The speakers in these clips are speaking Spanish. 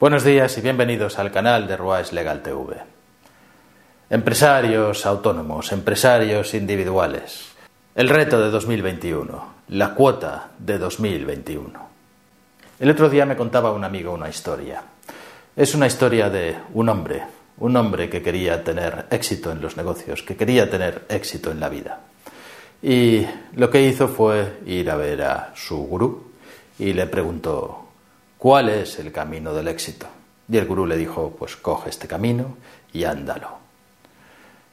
Buenos días y bienvenidos al canal de Ruais Legal TV. Empresarios autónomos, empresarios individuales. El reto de 2021, la cuota de 2021. El otro día me contaba un amigo una historia. Es una historia de un hombre, un hombre que quería tener éxito en los negocios, que quería tener éxito en la vida. Y lo que hizo fue ir a ver a su gurú y le preguntó, ¿Cuál es el camino del éxito? Y el gurú le dijo, pues coge este camino y ándalo.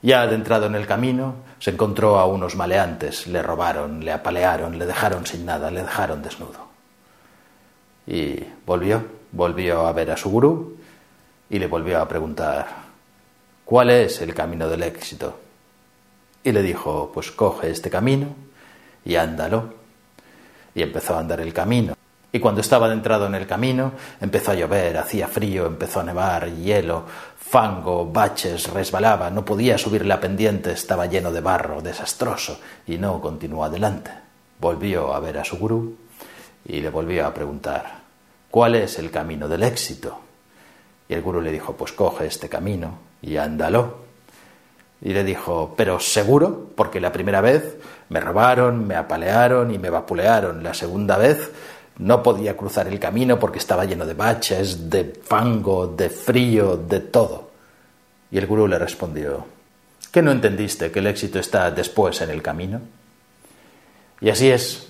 Ya adentrado en el camino, se encontró a unos maleantes, le robaron, le apalearon, le dejaron sin nada, le dejaron desnudo. Y volvió, volvió a ver a su gurú y le volvió a preguntar, ¿cuál es el camino del éxito? Y le dijo, pues coge este camino y ándalo. Y empezó a andar el camino. Y cuando estaba adentrado en el camino, empezó a llover, hacía frío, empezó a nevar, hielo, fango, baches, resbalaba, no podía subir la pendiente, estaba lleno de barro, desastroso, y no continuó adelante. Volvió a ver a su gurú y le volvió a preguntar, ¿cuál es el camino del éxito? Y el gurú le dijo, pues coge este camino y ándalo. Y le dijo, pero seguro, porque la primera vez me robaron, me apalearon y me vapulearon. La segunda vez no podía cruzar el camino porque estaba lleno de baches, de fango, de frío, de todo. Y el gurú le respondió, ¿qué no entendiste que el éxito está después en el camino? Y así es.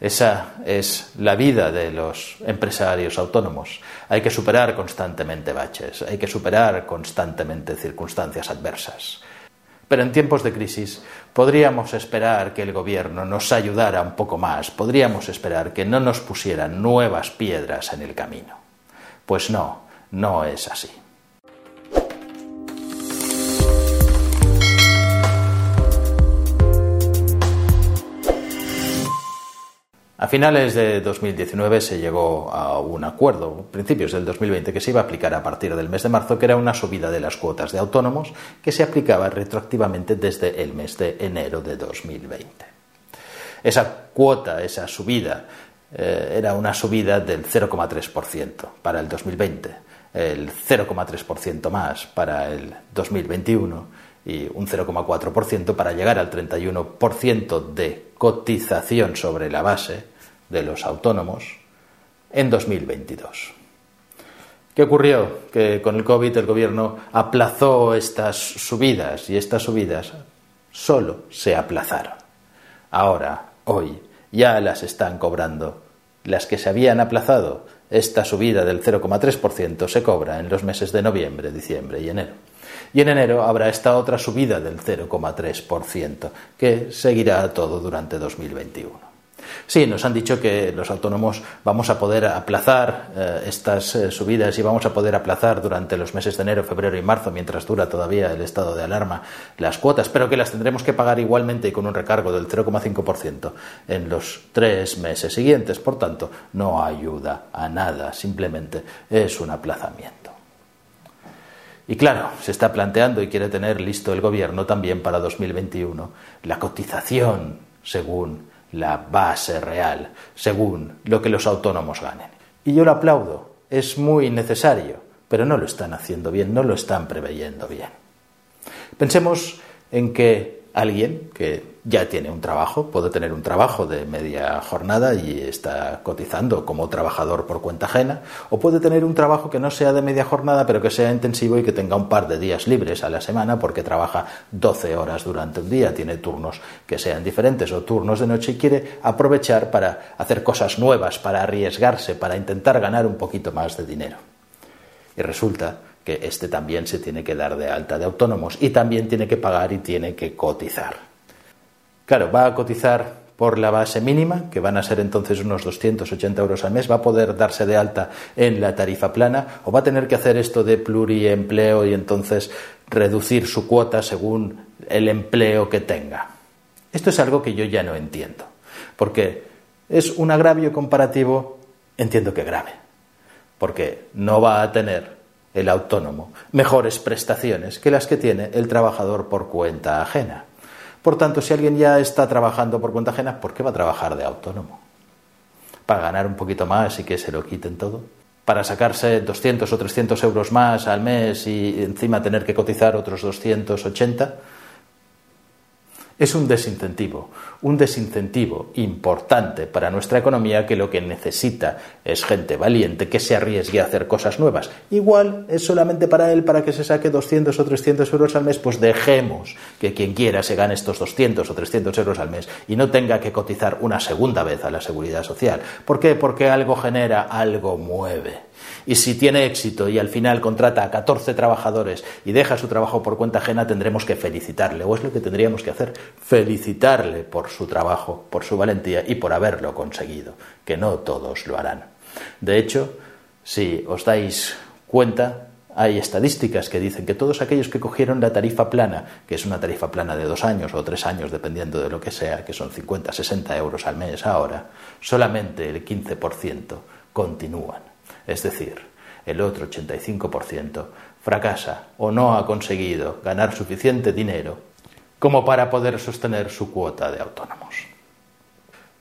Esa es la vida de los empresarios autónomos. Hay que superar constantemente baches, hay que superar constantemente circunstancias adversas. Pero en tiempos de crisis podríamos esperar que el gobierno nos ayudara un poco más, podríamos esperar que no nos pusieran nuevas piedras en el camino. Pues no, no es así. A finales de 2019 se llegó a un acuerdo, principios del 2020, que se iba a aplicar a partir del mes de marzo, que era una subida de las cuotas de autónomos que se aplicaba retroactivamente desde el mes de enero de 2020. Esa cuota, esa subida, eh, era una subida del 0,3% para el 2020, el 0,3% más para el 2021 y un 0,4% para llegar al 31% de cotización sobre la base de los autónomos en 2022. ¿Qué ocurrió? Que con el COVID el gobierno aplazó estas subidas y estas subidas solo se aplazaron. Ahora, hoy, ya las están cobrando. Las que se habían aplazado, esta subida del 0,3% se cobra en los meses de noviembre, diciembre y enero. Y en enero habrá esta otra subida del 0,3%, que seguirá todo durante 2021. Sí, nos han dicho que los autónomos vamos a poder aplazar eh, estas eh, subidas y vamos a poder aplazar durante los meses de enero, febrero y marzo, mientras dura todavía el estado de alarma, las cuotas, pero que las tendremos que pagar igualmente y con un recargo del 0,5% en los tres meses siguientes. Por tanto, no ayuda a nada, simplemente es un aplazamiento. Y claro, se está planteando y quiere tener listo el gobierno también para 2021 la cotización según la base real, según lo que los autónomos ganen. Y yo lo aplaudo, es muy necesario, pero no lo están haciendo bien, no lo están preveyendo bien. Pensemos en que alguien que ya tiene un trabajo, puede tener un trabajo de media jornada y está cotizando como trabajador por cuenta ajena, o puede tener un trabajo que no sea de media jornada, pero que sea intensivo y que tenga un par de días libres a la semana porque trabaja 12 horas durante un día, tiene turnos que sean diferentes o turnos de noche y quiere aprovechar para hacer cosas nuevas, para arriesgarse, para intentar ganar un poquito más de dinero. Y resulta que este también se tiene que dar de alta de autónomos y también tiene que pagar y tiene que cotizar. Claro, va a cotizar por la base mínima, que van a ser entonces unos 280 euros al mes, va a poder darse de alta en la tarifa plana o va a tener que hacer esto de pluriempleo y entonces reducir su cuota según el empleo que tenga. Esto es algo que yo ya no entiendo, porque es un agravio comparativo, entiendo que grave, porque no va a tener el autónomo mejores prestaciones que las que tiene el trabajador por cuenta ajena. Por tanto, si alguien ya está trabajando por cuenta ajena, ¿por qué va a trabajar de autónomo? ¿Para ganar un poquito más y que se lo quiten todo? para sacarse 200 o 300 euros más al mes y encima tener que cotizar otros 280, es un desincentivo, un desincentivo importante para nuestra economía que lo que necesita es gente valiente que se arriesgue a hacer cosas nuevas. Igual es solamente para él, para que se saque 200 o 300 euros al mes, pues dejemos que quien quiera se gane estos 200 o 300 euros al mes y no tenga que cotizar una segunda vez a la seguridad social. ¿Por qué? Porque algo genera, algo mueve. Y si tiene éxito y al final contrata a 14 trabajadores y deja su trabajo por cuenta ajena, tendremos que felicitarle, o es lo que tendríamos que hacer, felicitarle por su trabajo, por su valentía y por haberlo conseguido, que no todos lo harán. De hecho, si os dais cuenta, hay estadísticas que dicen que todos aquellos que cogieron la tarifa plana, que es una tarifa plana de dos años o tres años, dependiendo de lo que sea, que son 50, 60 euros al mes ahora, solamente el 15% continúan. Es decir, el otro 85% fracasa o no ha conseguido ganar suficiente dinero como para poder sostener su cuota de autónomos.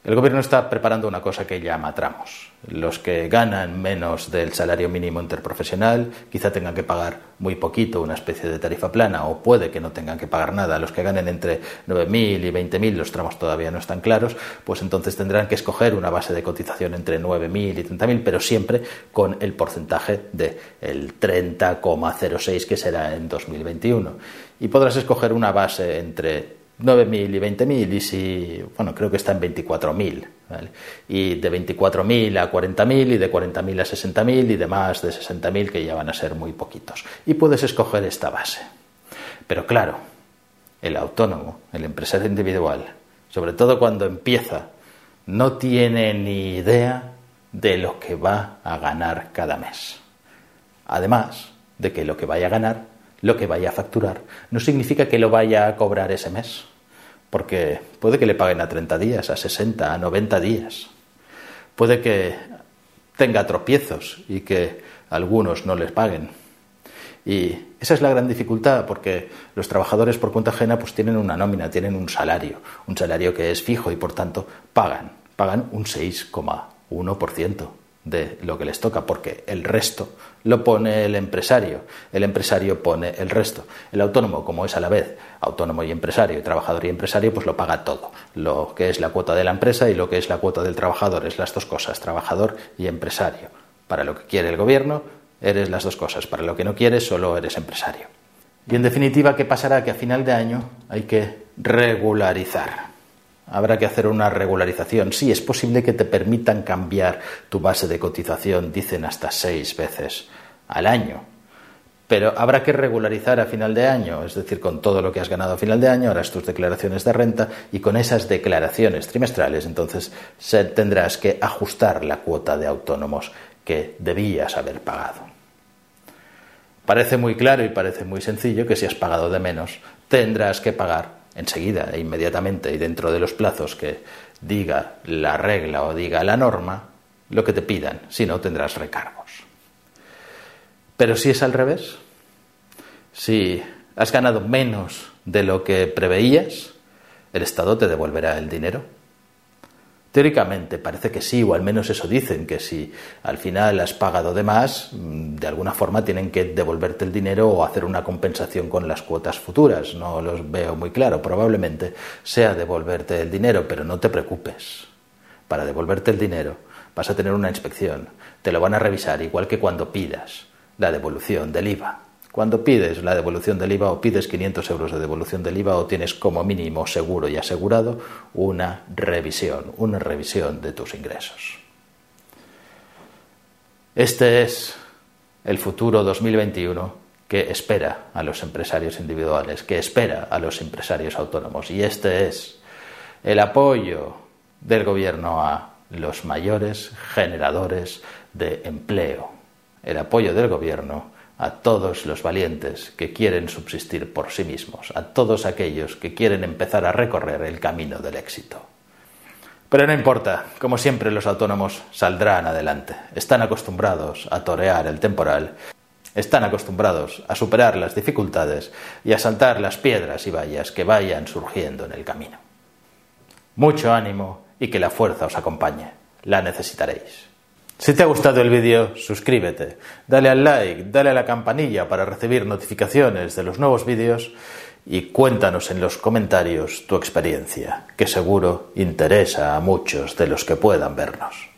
El gobierno está preparando una cosa que llama tramos. Los que ganan menos del salario mínimo interprofesional quizá tengan que pagar muy poquito, una especie de tarifa plana, o puede que no tengan que pagar nada. Los que ganen entre 9.000 y 20.000, los tramos todavía no están claros, pues entonces tendrán que escoger una base de cotización entre 9.000 y 30.000, pero siempre con el porcentaje del 30,06 que será en 2021. Y podrás escoger una base entre 9.000 y 20.000 y si, bueno, creo que está en 24.000. Y de 24.000 a 40.000 y de 40.000 a 60.000 y de más de 60.000 que ya van a ser muy poquitos. Y puedes escoger esta base. Pero claro, el autónomo, el empresario individual, sobre todo cuando empieza, no tiene ni idea de lo que va a ganar cada mes. Además de que lo que vaya a ganar lo que vaya a facturar no significa que lo vaya a cobrar ese mes, porque puede que le paguen a 30 días, a 60, a 90 días. Puede que tenga tropiezos y que algunos no les paguen. Y esa es la gran dificultad, porque los trabajadores por cuenta ajena pues tienen una nómina, tienen un salario, un salario que es fijo y por tanto pagan, pagan un 6,1% de lo que les toca, porque el resto lo pone el empresario, el empresario pone el resto. El autónomo, como es a la vez autónomo y empresario, trabajador y empresario, pues lo paga todo, lo que es la cuota de la empresa y lo que es la cuota del trabajador, es las dos cosas, trabajador y empresario. Para lo que quiere el gobierno, eres las dos cosas, para lo que no quieres, solo eres empresario. Y en definitiva, ¿qué pasará? Que a final de año hay que regularizar Habrá que hacer una regularización. Sí, es posible que te permitan cambiar tu base de cotización, dicen hasta seis veces al año. Pero habrá que regularizar a final de año, es decir, con todo lo que has ganado a final de año, harás tus declaraciones de renta y con esas declaraciones trimestrales, entonces tendrás que ajustar la cuota de autónomos que debías haber pagado. Parece muy claro y parece muy sencillo que si has pagado de menos, tendrás que pagar enseguida e inmediatamente y dentro de los plazos que diga la regla o diga la norma, lo que te pidan, si no tendrás recargos. Pero si es al revés, si has ganado menos de lo que preveías, el Estado te devolverá el dinero. Teóricamente parece que sí, o al menos eso dicen, que si al final has pagado de más, mm, de alguna forma tienen que devolverte el dinero o hacer una compensación con las cuotas futuras. No los veo muy claro. Probablemente sea devolverte el dinero, pero no te preocupes. Para devolverte el dinero vas a tener una inspección. Te lo van a revisar igual que cuando pidas la devolución del IVA. Cuando pides la devolución del IVA o pides 500 euros de devolución del IVA o tienes como mínimo seguro y asegurado una revisión, una revisión de tus ingresos. Este es el futuro 2021 que espera a los empresarios individuales, que espera a los empresarios autónomos. Y este es el apoyo del gobierno a los mayores generadores de empleo, el apoyo del gobierno a todos los valientes que quieren subsistir por sí mismos, a todos aquellos que quieren empezar a recorrer el camino del éxito. Pero no importa, como siempre los autónomos saldrán adelante, están acostumbrados a torear el temporal, están acostumbrados a superar las dificultades y a saltar las piedras y vallas que vayan surgiendo en el camino. Mucho ánimo y que la fuerza os acompañe, la necesitaréis. Si te ha gustado el vídeo, suscríbete, dale al like, dale a la campanilla para recibir notificaciones de los nuevos vídeos y cuéntanos en los comentarios tu experiencia, que seguro interesa a muchos de los que puedan vernos.